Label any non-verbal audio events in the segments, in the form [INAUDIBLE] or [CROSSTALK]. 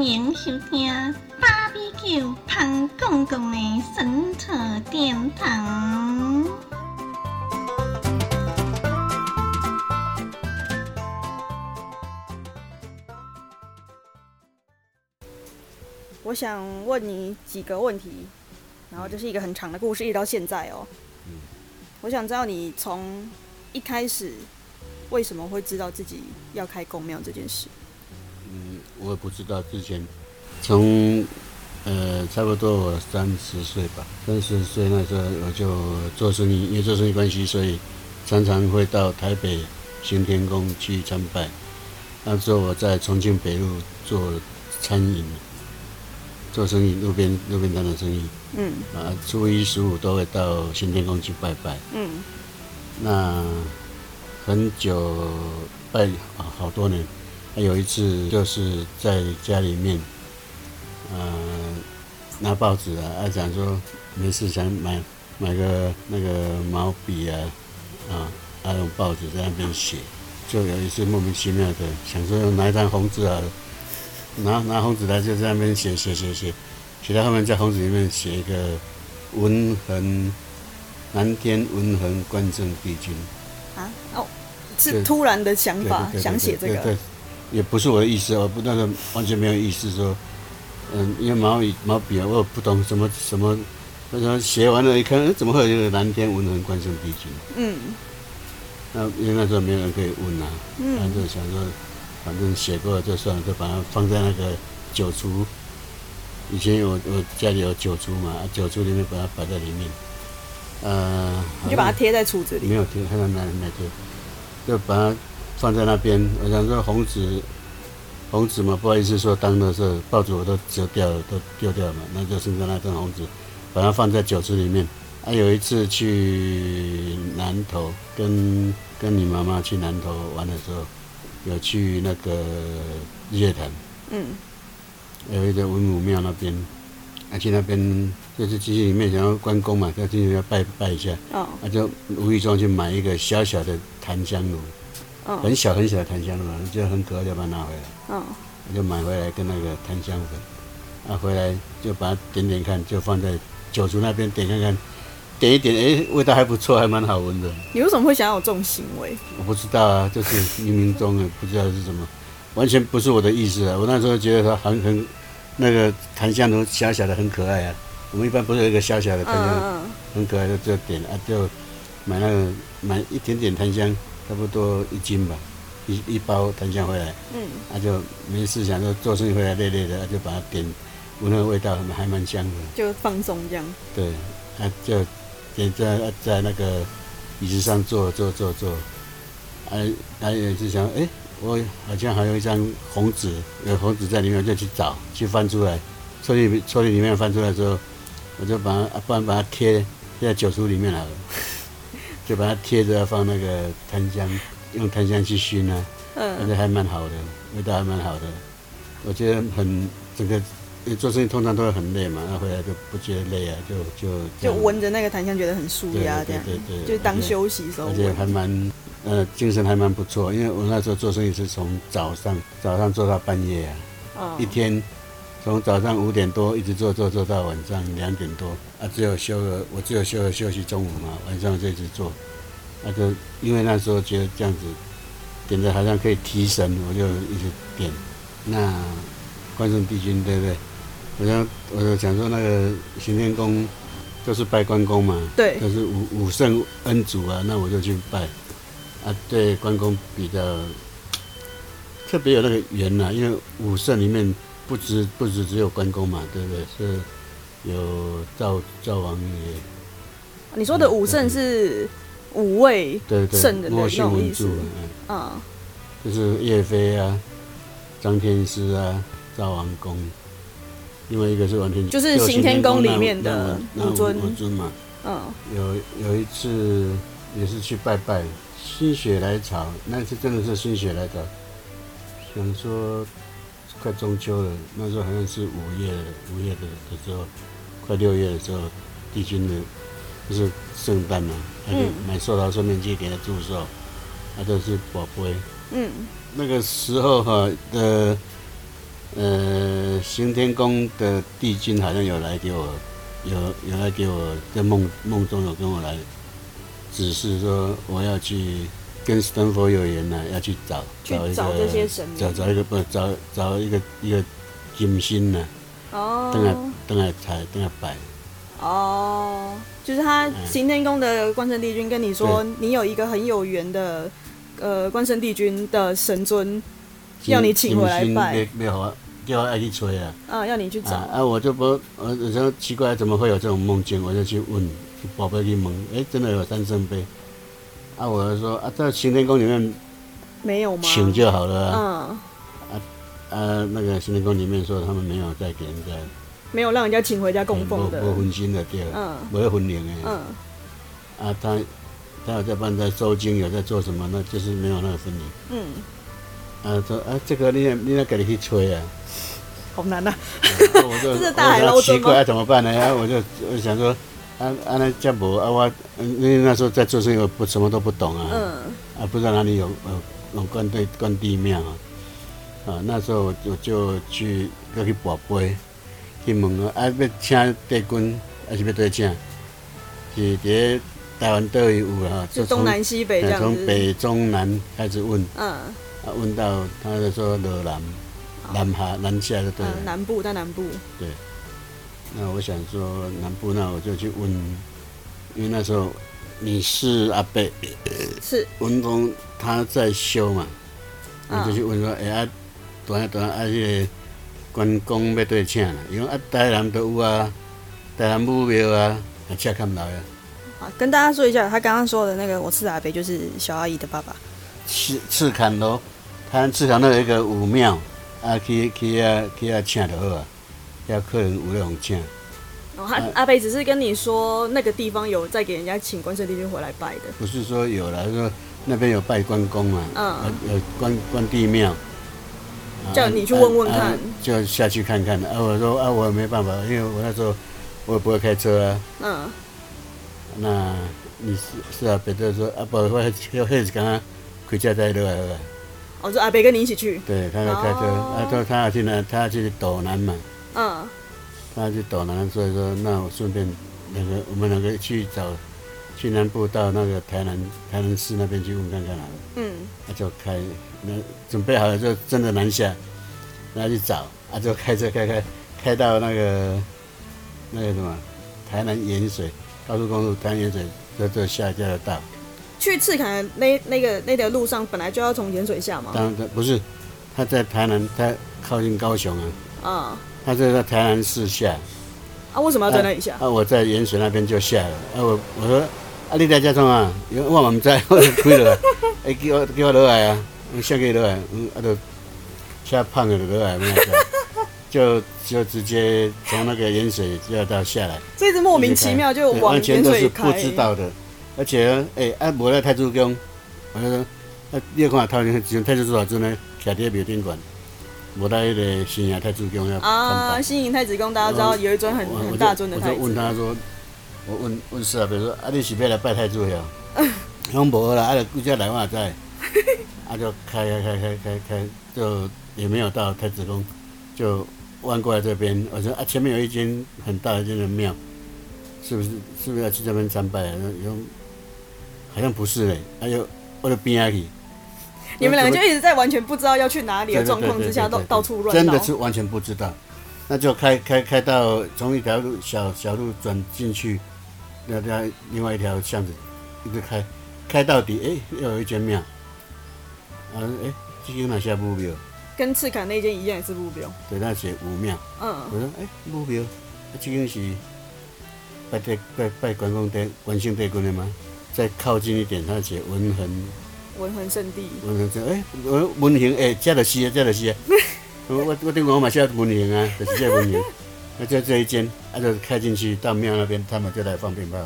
欢迎收听芭比 Q 潘公公的神特殿堂。我想问你几个问题，然后这是一个很长的故事，一直到现在哦。我想知道你从一开始为什么会知道自己要开公庙这件事。嗯，我也不知道之前从呃差不多我三十岁吧，三十岁那时候我就做生意，因为做生意关系，所以常常会到台北行天宫去参拜。那时候我在重庆北路做餐饮，做生意，路边路边摊的生意。嗯啊，初一十五都会到行天宫去拜拜。嗯那很久拜啊，好多年。还有一次就是在家里面，呃，拿报纸啊，啊讲说没事想买买个那个毛笔啊，啊，啊用报纸在那边写，就有一次莫名其妙的想说拿一张红纸啊，拿拿红纸来就在那边写写写写，写到后面在红纸里面写一个文衡南天文衡关正帝君。啊哦，是突然的想法，想写这对对个。也不是我的意思，我不那个完全没有意思说，嗯，因为毛笔毛笔啊，我也不懂什么什么，那时候写完了，一看，哎怎么会有一个蓝天文人关圣帝君？嗯那因为那时候没有人可以问啊，然后嗯就想说，反正写过了就算了，就把它放在那个酒橱。以前有我家里有酒橱嘛，啊酒橱里面把它摆在里面，呃，你就把它贴在橱子里。没有贴，看到哪里没贴，就把它放在那边。我想说红纸，红纸嘛，不好意思说当的是报纸我都折掉了，都丢掉了嘛，那就剩下那张红纸，把它放在酒池里面。啊，有一次去南头，跟跟你妈妈去南头玩的时候，有去那个日月潭，嗯有一个文武庙那边，啊去那边就是进去里面想要关公嘛，要进去要拜拜一下。哦那就无意中去买一个小小的檀香炉，很哦小很小的檀香炉，就很可爱，就把它拿回来，哦我就买回来跟那个檀香粉，啊回来就把它点点看，就放在酒厨那边点看看，点一点，哎，味道还不错，还蛮好闻的。你为什么会想要有这种行为？我不知道啊，就是冥冥中的不知道是什么，完全不是我的意思啊。我那时候觉得它很很那个檀香炉小小的很可爱啊。我们一般不是有一个小小的嗯檀香很可爱的，就点啊，就买那个买一点点檀香，差不多一斤吧，一一包檀香回来，嗯。啊就没事想说做生意回来累累的，啊就把它点，闻那个味道还蛮香的，就放松这样。对，啊就点在在那个椅子上坐坐坐坐，啊他也是想，哎、我好像还有一张红纸，有红纸在里面，就去找去翻出来，抽屉抽屉里面翻出来之后，我就把它，啊不然把它贴贴在酒橱里面来了，就把它贴着放那个檀香，用檀香去熏啊，而嗯且还蛮好的，味道还蛮好的，我觉得很整个。因为做生意通常都会很累嘛，那回来就不觉得累啊，就就就闻着那个檀香觉得很舒压，这样对对对对就当休息时候而且。还蛮呃精神还蛮不错，因为我那时候做生意是从早上早上做到半夜啊，哦一天从早上五点多一直做做做到晚上两点多啊，只有休了我只有休了休息中午嘛，晚上就一直做，那就因为那时候觉得这样子点的好像可以提神，我就一直点。那关圣帝君对不对？我想我就想说那个行天宫都是拜关公嘛，对就是武武圣恩主啊，那我就去拜啊，对关公比较特别有那个缘呐、因为武圣里面不止不止只有关公嘛，对不对？是有赵赵王爷，你说的武圣是五位对对，圣人的莫那种意思。信文柱，嗯，啊，就是岳飞啊、张天师啊、赵王公，另外一个是完全就是行天宫里面的那那五尊。五尊嘛。嗯。有有一次也是去拜拜，心血来潮，那次真的是心血来潮，想说快中秋了，那时候好像是五月，五月的的时候，快六月的时候，帝君的不是圣诞嘛，他就嗯买寿桃寿面去给他祝寿，他都是宝贝。嗯。那个时候哈的呃，行天宫的帝君好像有来给我，有有来给我在梦梦中有跟我来指示说我要去跟神佛有缘呢、要去找去找一找这些个神明找找一个不找找一个一个金星呢、等来哦等下才等下摆，哦，就是他嗯行天宫的关圣帝君跟你说，你有一个很有缘的呃关圣帝君的神尊，要你请回来拜叫我爱去吹啊。啊，要你去找。啊啊！我就不，我有时候奇怪，怎么会有这种梦境？我就去问，去宝贝去问，哎、真的有三圣杯。啊，我就说啊，在行天宫里面没有吗？请就好了啊。嗯，啊，那个行天宫里面说他们没有再给人家没有让人家请回家供奉的。无分心的对了，嗯没有分灵的。嗯，啊，他他有在帮在收经，有在做什么？那就是没有那个分灵。嗯，啊，说啊，这个你也你要给你去吹啊。好难啊。啊我就 [LAUGHS] 这大海我捞针奇怪、啊、怎么办呢？然后，我就我就想说，啊啊那这无啊我，因为那时候在做生意，我不什么都不懂啊，嗯。啊不知道哪里有呃有关对关帝庙啊，啊那时候我就就去要去跋杯，去问啊，啊要请帝君还是要对请？是伫台湾都有啊，就东南西北这哎样子。从北中南开始问，嗯。啊问到他就说罗南，南下南下就对南部在南部。对，那我想说南部，那我就去问，因为那时候你是阿伯是，文公他在修嘛，我就去问说，哎、啊，短短啊，迄、个关公要对请啦，因为啊台南都有啊，台南武庙啊，啊请看来啊，好，跟大家说一下，他刚刚说的那个我是阿伯就是小阿姨的爸爸。赤赤坎咯，台南赤坎那有一个武庙，啊去去啊去啊请就好啊，遐客人有那种请。然后他阿伯只是跟你说那个地方有在给人家请关圣帝君回来拜的。不是说有了，说那边有拜关公嘛，嗯啊有关关帝庙，啊叫你去问问看啊啊就下去看看。啊，我说啊，我没办法，因为我那时候我也不会开车啊。嗯，那你是是啊，别的说啊，不，我 [LAUGHS] 要黑子刚刚回家再落来好了。我说阿北跟你一起去。对，他要开车，哦啊，他他要去哪？他要去斗南嘛，嗯，他要去斗南，所以说那我顺便那个我们两个去找去南部到那个台南台南市那边去问看看好了。嗯，他就开，那准备好了就真的南下，然后去找，啊就开车开开开到那个那个什么台南盐水高速公路台南盐水，就就下就要到。去赤坎那那个那条路上本来就要从盐水下嘛。当然不是，他在台南，他靠近高雄啊，嗯，他就在台南市下。啊，为什么要在那里下？啊，我在盐水那边就下了。啊，我我说啊，你在家中啊？因为我嘛唔知，我就开落来，[LAUGHS] 哎，叫我叫我落来啊，嗯，下个落来，嗯，啊，就下胖了就落来，没有 [LAUGHS] 就就直接从那个盐水就要到下来，这一直莫名其妙就往对完全盐都是不。知道的，而且哎，啊，无在太祖宫，我就说，啊，你看头前前太子多少阵呢？徛伫庙顶管，无在迄个新亚太子宫要看啊，板。新营太子宫大家知道有一尊很我我就很大尊的我太子。就问他说，我问问师啊，比如说啊，你是要来拜太子呀？[LAUGHS] 讲无啦，啊，就估计来我也知，[LAUGHS] 啊，就开开开开开开，就也没有到太子宫，就弯过来这边。我说啊，前面有一间很大的一间的庙，是不是是不是要去这边参拜啊？有好像不是嘞，还有我就边下去。你们两个就一直在完全不知道要去哪里的状况之下，到到处乱绕真的是完全不知道。那就开开开到从一条路小小路转进去，那那另外一条巷子，一直开开到底，哎、又有一间庙，啊，哎、这个哪下目标？跟赤坎那间一样，也是目标。对，那写五庙。嗯，我说，哎、武庙，啊，这间是拜地拜拜关公帝关圣帝君的吗？再靠近一点，他写文衡文魂圣地。文衡说，哎、我文衡，哎、这就是啊，这就是啊。[LAUGHS] 我我我顶我嘛写文衡啊，就是这个文衡。那就这一间，啊就开进去到庙那边，他们就来放鞭炮。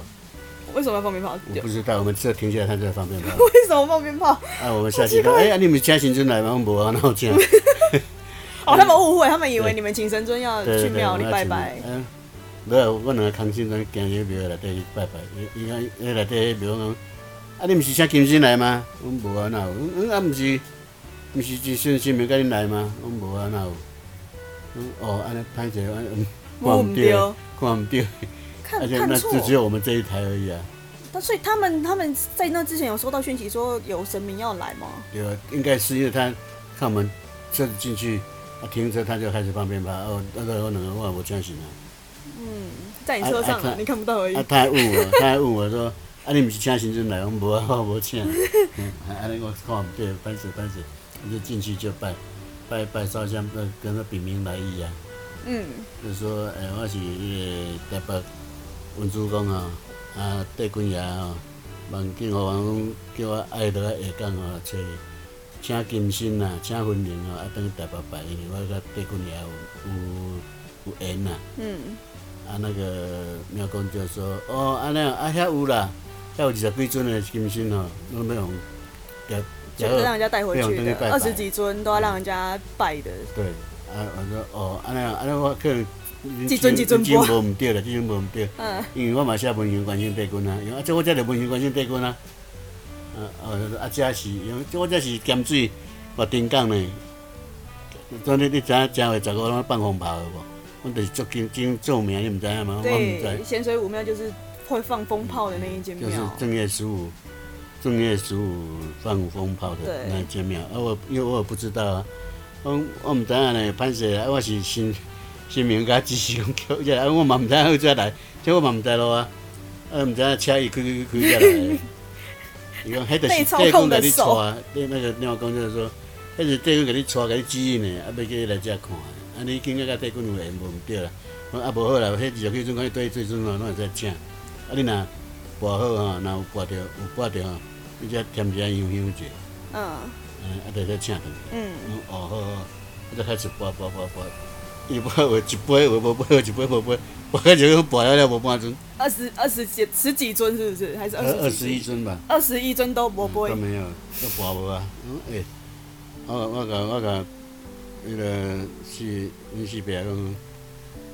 为什么要放鞭炮？我不知道，我们这停下来，他就在放鞭炮。为什么放鞭炮？啊，我们下去看，哎、啊，你们请神尊来吗？我无啊，那我请。[LAUGHS] 哦，他们误会，他们以为你们请神尊要去庙里拜拜。嗯，没有，我两个空心尊今日庙内底去拜拜。伊伊讲，迄内底庙讲，啊，你毋是请金星来吗？我无啊，哪有？嗯啊，毋是，毋是一顺神明甲恁来吗？我无啊，哪有？嗯，哦，安尼歹势，安嗯，摸唔丢，看唔对，看 [LAUGHS] 而且那看错就。只有我们这一台而已啊。那所以他们他们在那之前有收到讯息说有神明要来吗？对啊？应该是因为他看我们车子进去，啊停车他就开始放鞭炮，哦，那个我两个我也无相信啊。在你车上啊，啊啊你看不到而已啊，。他还问我，他还问我说，啊，你毋是请先生来？我无啊，[LAUGHS] 我无请。啊安尼我看唔对，歹势歹势，我就进去就拜，拜拜烧香，跟跟他禀明来意啊，嗯，就说，诶、我是迄个台北文主公啊，啊，戴君爷啊，望敬互王叫我爱落来下港吼，找请金星啊，请婚灵吼，啊，等于台北拜，因为我甲戴君爷有有有缘呐。嗯，啊，那个庙公就说，哦，安尼啊，啊，遐有啦，遐有二十几尊的金星吼，拢要用调就是让人家带回去的，二十几尊都要让人家拜的。对，啊，我说，哦，安尼啊，安尼我可能几尊几尊无毋对啦，这尊无毋对，嗯，因为我嘛写文献关心帝君啊，因为啊，这我这着文献关心帝君啊，啊，哦，啊，这是因为这我这是咸水活丁港呢，昨你你知影正月十五拢放风炮的无？阮就是足经经做名，你毋知影吗？我毋对，知。咸水武庙就是会放风炮的那一间就是庙。正月十五，正月十五放风炮的对。那一间庙，啊我因为我也不知道啊，我我毋知影呢，歹势啊，我是新新民甲支持讲叫遮来，啊我嘛毋知影好遮来，即我嘛毋知咯啊，啊毋知影车伊开开开遮来。的，[LAUGHS] 伊讲迄就是被操帝君甲你控的手带，你那个庙公就是说，迄是帝君甲你带，甲你指引的，啊要叫你来遮看的，啊你今个甲帝君有缘无？毋对啦，啊无好啦，迄二十几尊讲对最尊吼，拢会使请，啊你若跋好吼，若有跋着有跋着吼，你则添一下香香者，嗯嗯，啊，就再请转去。嗯，嗯，哦，好好，我就开始跋跋跋跋，伊跋有一杯有无杯，有一杯无杯，我开始跋了了无半尊，二十二十几十几尊是不是？还是二十二二十一尊吧，二十一尊都不会都。没有，都跋无啊。嗯，诶、我我甲我甲迄个是恁四伯讲，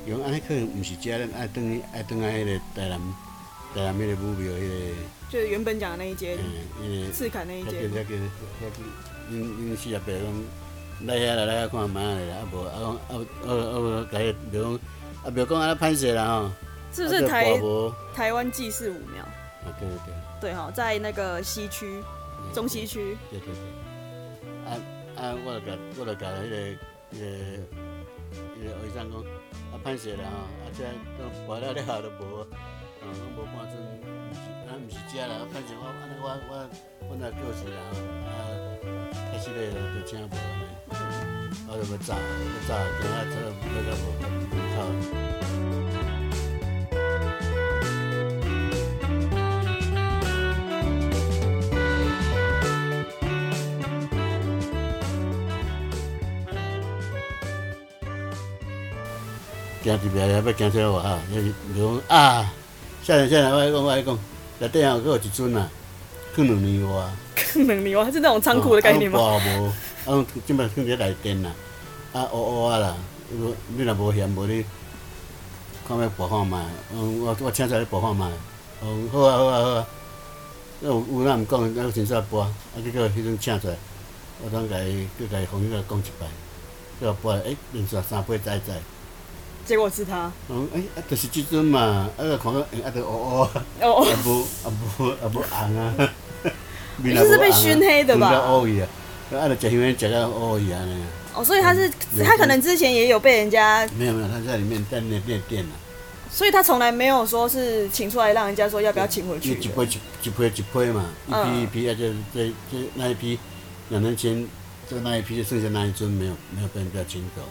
伊讲安尼可能毋是遮，咱爱转去爱转来迄个台南台南迄个武庙迄、个。就是原本讲的那一间嗯，因为赤坎那一间遐叫。遐叫遐叫，恁恁四阿伯讲来遐啦，来遐看妈的啦，啊无啊讲啊啊啊，甲伊庙讲啊庙讲安尼歹势啦吼，啊是不是台台湾祭祀武庙？啊对对对，对哈，在那个西区嗯中西区。对对对，啊啊我就甲我就甲迄个迄个迄个讲啊歹势啦吼，啊这都跋了了都无，啊毋是遮啦，歹势我我我我若过世啦吼，啊开始咧就请无安尼。我就要炸，要炸，今仔这要甲无靠。行一边也要行出来外口，就是讲啊，少年少年，我来讲我来讲，内底啊，佫有一尊啊，放两年外。能力哇，是那种仓库的概念吗？啊，无，啊，即摆放伫内电啦，啊，乌乌啊啦，如你若无嫌无你，看要播看卖，嗯，我我请出来播看卖，嗯，好啊好啊好啊，有有哪毋讲，咱真煞播，啊，结果迄阵请出来，我当甲伊，佮甲伊红个讲一摆，叫我播，诶，连续三杯在在，结果是他。嗯，诶，啊，就是即阵嘛，啊，就看到，诶，啊，就乌乌啊。哦，啊无啊无啊无红啊，[LAUGHS] 你就是被熏黑的吧？乌伊啊，啊，就食香烟食到乌伊安尼。哦，所以他是他可能之前也有被人家，没有没有，他在里面在那练电啊，所以他从来没有说是请出来让人家说要不要请回去一批一一批一批嘛，一批一批啊，就这这那一批两年前，这那一批就剩下那一尊没有没有被人家请走，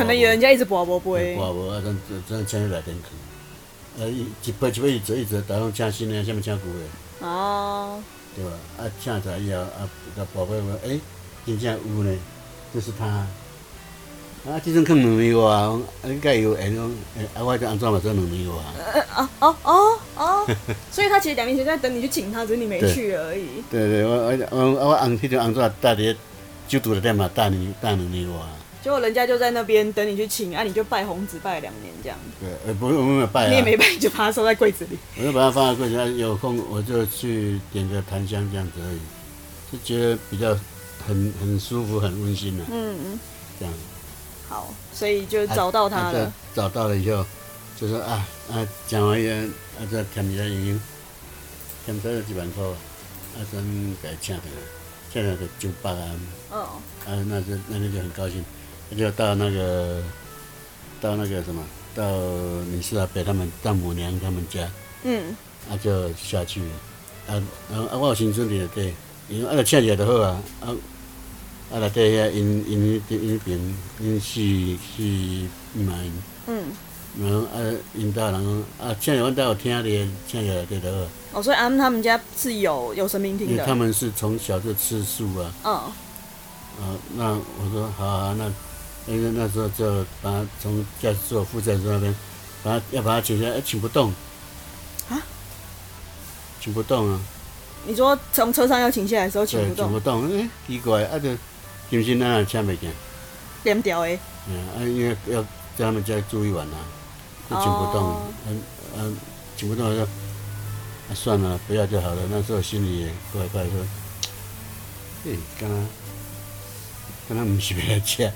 可能有人家一直博博博。挂无啊，真真请去内电去，呃，一一批一批一直一直，逐拢请新的，啥物请旧的。哦，对吧？啊，请出来以后，啊，甲宝贝问，诶、真正有呢，就是他。啊，即阵放两年外，讲啊，你甲伊有缘讲，诶，啊，我就安怎嘛做两年外。哦哦哦哦，所以他其实两年前在等你去请他，只是你没去而已。对对，我我我我红迄阵红纸搭伫酒厨内底嘛，搭两搭两年外。结果人家就在那边等你去请，啊，你就拜红纸拜两年这样，对，呃，不是我们没有拜啊，你也没拜，你就把它收在柜子里。我就把它放在柜子上，有空我就去点个檀香这样子而已，就觉得比较很很舒服，很温馨的、嗯嗯，这样。好，所以就找到他啊了。就找到了以后，就说啊啊，讲完以后，啊再添一下营养，添这一万块，啊咱给他请回来，请来个九百啊，哦，啊那就那天就很高兴，那就到那个到那个什么，到你是阿伯他们丈母娘他们家，嗯，啊就下去。了，啊啊啊我有先生伫内底，因为啊就请起来就好啊，啊啊内底遐因因因因边因四四嘛因。嗯，然后啊，因大人讲啊，请阮兜有听咧，请起来对头。哦，所以他们他们家是有有神明厅的。他们是从小就吃素啊，嗯，啊，那我说好啊，那因为那时候就把他从驾驶座、副驾驶座那边，把他要把他请下来，哎，请不动。啊？请不动啊？你说从车上要请下来的时候请，不动请不，动，哎，奇怪，啊，就金星咱也请袂见，连掉诶。嗯，啊，因为要在他们家住一晚啊，就请不动，哦嗯嗯，请不动就，啊算了，不要就好了。那时候心里也怪怪说，诶、刚刚，刚刚不是要来吃，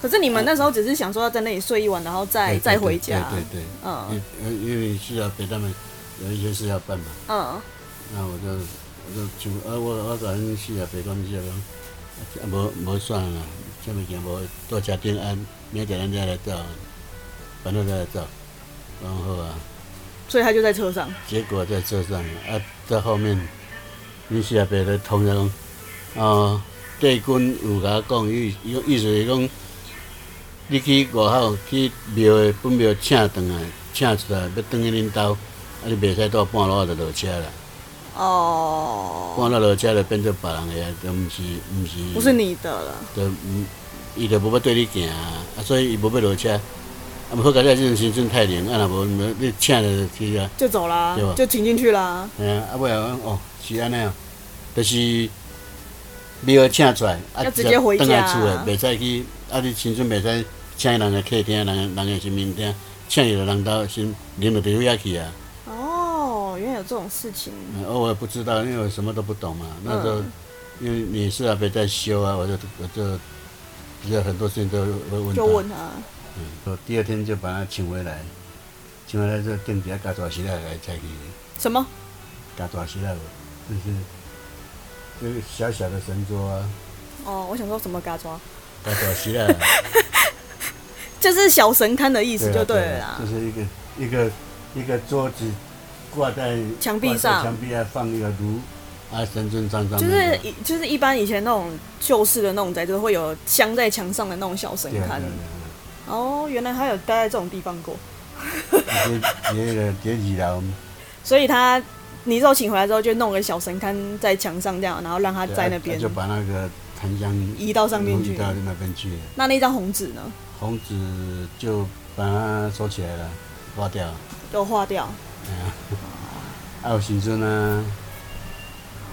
可是你们那时候只是想说要在那里睡一晚，然后再对再回家。对对对，嗯因因为是要陪他们有一些事要办嘛，嗯，那我就我就请，啊我我甲恁四阿伯讲四阿伯讲，啊无无算啦，这物件无多吃点安，明天咱再来走，反正再来走，然后啊。所以他就在车上。结果在车上啊，在后面，你四阿伯咧通着讲，哦，帝君有甲我讲，意意意思是讲，你去外口去庙的本庙请转来，请出来要转去恁兜，啊你袂使到半路就落车啦，哦，半路落车就变做别人的啊，就毋是毋是，不是你的了。就毋，伊就无要对你行啊，啊所以伊无要落车，啊无好佳在这种时阵太灵，啊若无你请就去啊。就走啦就请进去啦。嗯啊，啊尾后讲哦，是安尼哦，就是庙请出来，啊，要直接回家倒来厝诶，袂使去，啊，你亲像袂使请人诶客厅，人人诶神明厅，请入人兜先领到地遐去啊。哦，原来有这种事情。嗯哦，我也不知道，因为我什么都不懂嘛。那时候，嗯因为你是阿伯在修啊，我就我就比较很多事情都会问他。就问他，嗯，我第二天就把他请回来，请回来之后，店底下加大石来来采去。什么？加大石来无，就是这个小小的神桌啊，哦，我想说什么嘎抓，加大石来，就是小神龛的意思啊就对了。就是一个一个一个桌子挂在墙壁上。墙壁上放一个炉，啊，神尊上上就是的以就是一般以前那种旧式的那种宅子会有镶在墙上的那种小神龛。哦，原来他有待在这种地方过，叠叠叠二楼，所以他你之后请回来之后就弄个小神龛在墙上这样，然后让他在那边。就把那个檀香移到上面去移。到那边去，那那张红纸呢？红纸就把它收起来了，刮掉，都化掉。哎 [LAUGHS] 呀，还有新孙啊。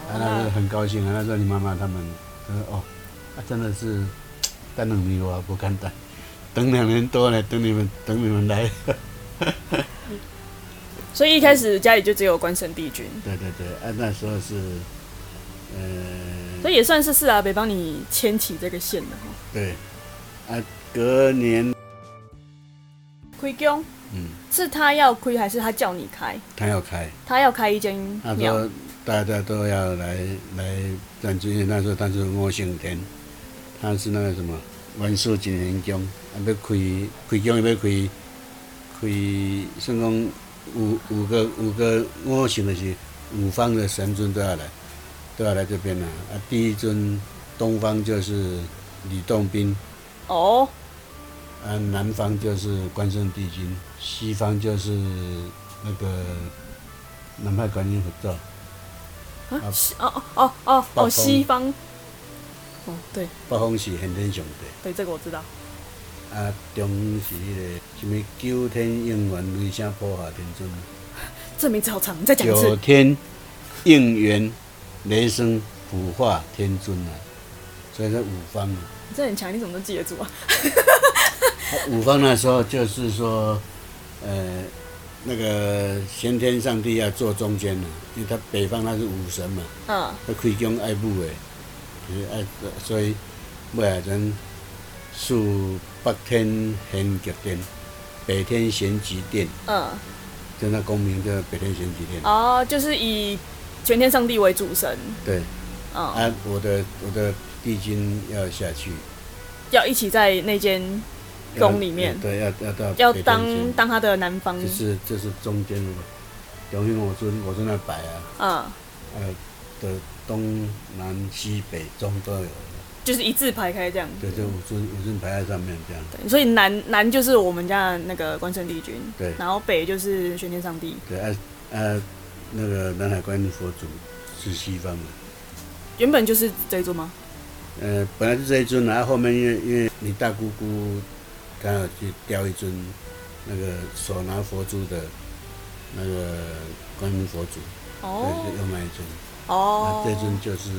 啊，那时候很高兴啊！那时候你妈妈他们，他说哦，啊，真的是等两年我不敢等，等两年多了，等你们等你们来。[LAUGHS] 所以一开始家里就只有关圣帝君，对对对，啊，那时候是，呃，所以也算是四阿北帮你牵起这个线的哈。对，啊，隔年，开工？嗯，是他要开还是他叫你开？他要开，他要开一间他庙说大家都要来来赞助，因为那时候他是我姓田，他是那个什么文殊金元宫，啊，要开开工要开开，算讲五五个五个我姓的是五方的神尊都要来，都要来这边了。啊，第一尊东方就是李洞宾，哦，啊，南方就是关圣帝君，西方就是那个南派观音佛教。啊啊西哦哦哦哦哦，西方。哦，对北方是先天上帝，对，这个我知道。啊，中是迄、个什么九天应元雷声普下天尊，[LAUGHS] 这名字好长，你再讲一九。天应元雷声普化天尊啊，所以说五方啊。你这很强，你怎么都记得住啊？啊 [LAUGHS] 五方那时候就是说，呃，那个先天上帝要坐中间的，因为他北方他是武神嘛，嗯，他开疆爱武的，就是爱，所以尾来人属北天玄极殿，北天玄极殿，嗯，就那功名叫北天玄极殿。哦，就是以全天上帝为主神，对，嗯，啊，我的我的帝君要下去，要一起在那间宫里面，对，要要到要当当他的男方，就是就是中间的中间我尊我尊那摆啊，嗯，呃的东南西北中都有，就是一字排开这样。对，就五尊五尊排在上面这样。对，所以南南就是我们家的那个关圣帝君，对。然后北就是玄天上帝。对啊啊，那个南海观音佛祖是西方的，原本就是这一尊吗？呃，本来是这一尊，然后后面因为因为你大姑姑刚好去雕一尊那个手拿佛珠的那个观音佛祖，哦又卖一尊。哦啊，，这尊就是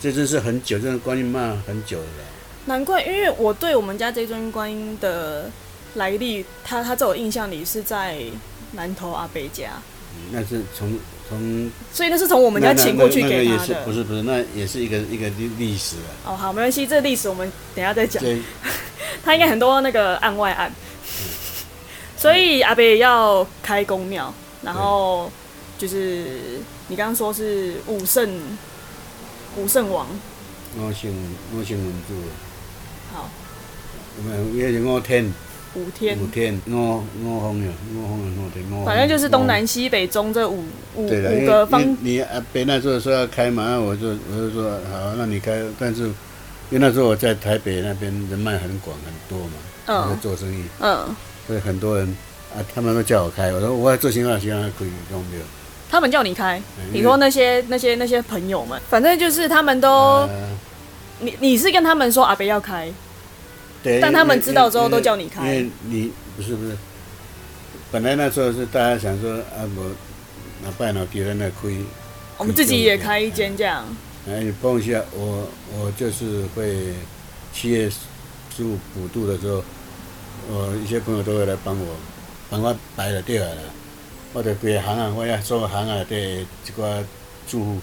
这尊是很久，这尊观音骂很久了。难怪，因为我对我们家这尊观音的来历，他他在我印象里是在南头阿北家，嗯那是从从所以那是从我我们家请过去那个也是给他的。不是不是，那也是一个一个历历史啊。哦，好，没关系，这历史我们等一下再讲。他应该很多那个案外案，所以阿北要开公庙，然后就是你刚刚说是武圣武圣王，我姓我姓文柱，好我们也是我天五天，五天五五方呀，五方的五天五。反正就是东南西北中这五五五个方你阿北那时候说要开嘛，那我就我就说好，那你开，但是因为那时候我在台北那边人脉很广很多嘛，我在嗯做生意，嗯，所以很多人啊，他们都叫我开，我说我要做新话，新话可以用没有？他们叫你开，嗯你说那些那些那些朋友们，反正就是他们都呃你你是跟他们说阿北要开，对，但他们知道之后都叫你开因为你不是不是，本来那时候是大家想说啊，我那拜哪别人来亏，我们自己也开一间这样，哎，你碰一下我，我就是会七月十五普渡的时候，我一些朋友都会来帮我，帮我摆了对了啦。我的规个行啊，我要所有行啊对这个住户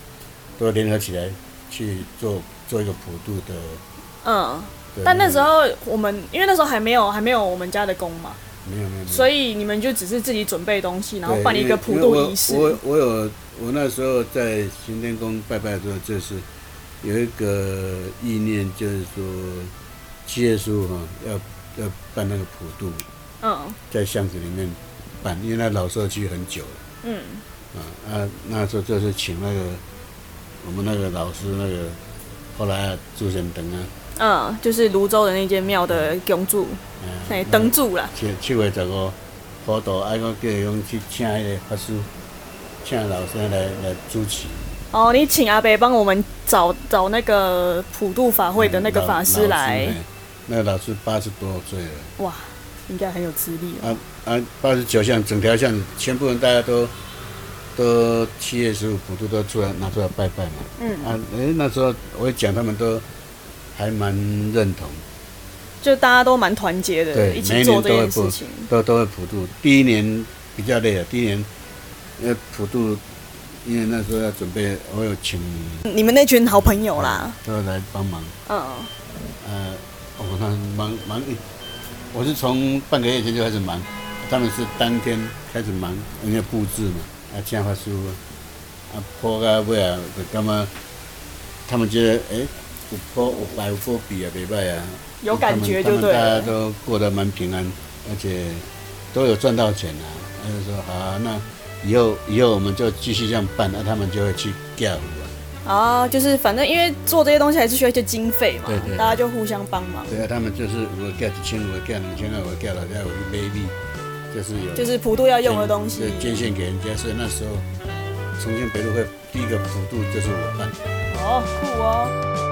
都联合起来去做做一个普渡的。嗯。的但那时候我们因为那时候还没有还没有我们家的工嘛，没有没有所以你们就只是自己准备东西，然后对办一个普渡仪式。我我我有我那时候在行天宫拜拜的时候，就是有一个意念，就是说七月十五哈要要办那个普渡，嗯。在巷子里面办，因为那老社区很久了。嗯，啊啊，那时候就是请那个我们那个老师那个后来啊朱贤等啊，嗯，就是泸州的那间庙的供主，哎，嗯，灯柱啦。七七月十五普渡，啊，我叫伊讲去请迄个法师，请老师来来主持。哦，你请阿伯帮我们找找那个普渡法会的那个法师来老，那个老师八十多岁了，哇，应该很有资历哦。啊啊，八十九巷整条巷全部人大家都都七月十五普渡都出来拿出来拜拜嘛。嗯，啊，诶、那时候我一讲，他们都还蛮认同，就大家都蛮团结的，对一起做这件事情。都都会普渡。第一年比较累了，第一年呃普渡，因为那时候要准备，我有请你们那群好朋友啦，都来帮忙。嗯，呃，我那忙忙一，我是从半个月前就开始忙，他们是当天开始忙，因为布置嘛，啊，请法师啊，铺到尾啊，就感觉他们觉得，诶、有铺有白有波比啊，袂歹啊，有感觉就他们对了。大家都过得蛮平安，而且都有赚到钱啊。他就说好、啊，那以后以后我们就继续这样办，那、他们就会去调啊。啊，就是反正因为做这些东西还是需要一些经费嘛，对对大家就互相帮忙，对啊，他们就是我调一千，我调两千，我调了，再我去买米，就是有就是普渡要用的东西对。捐献给人家。所以那时候重庆北路会第一个普渡就是我办。哦，酷哦。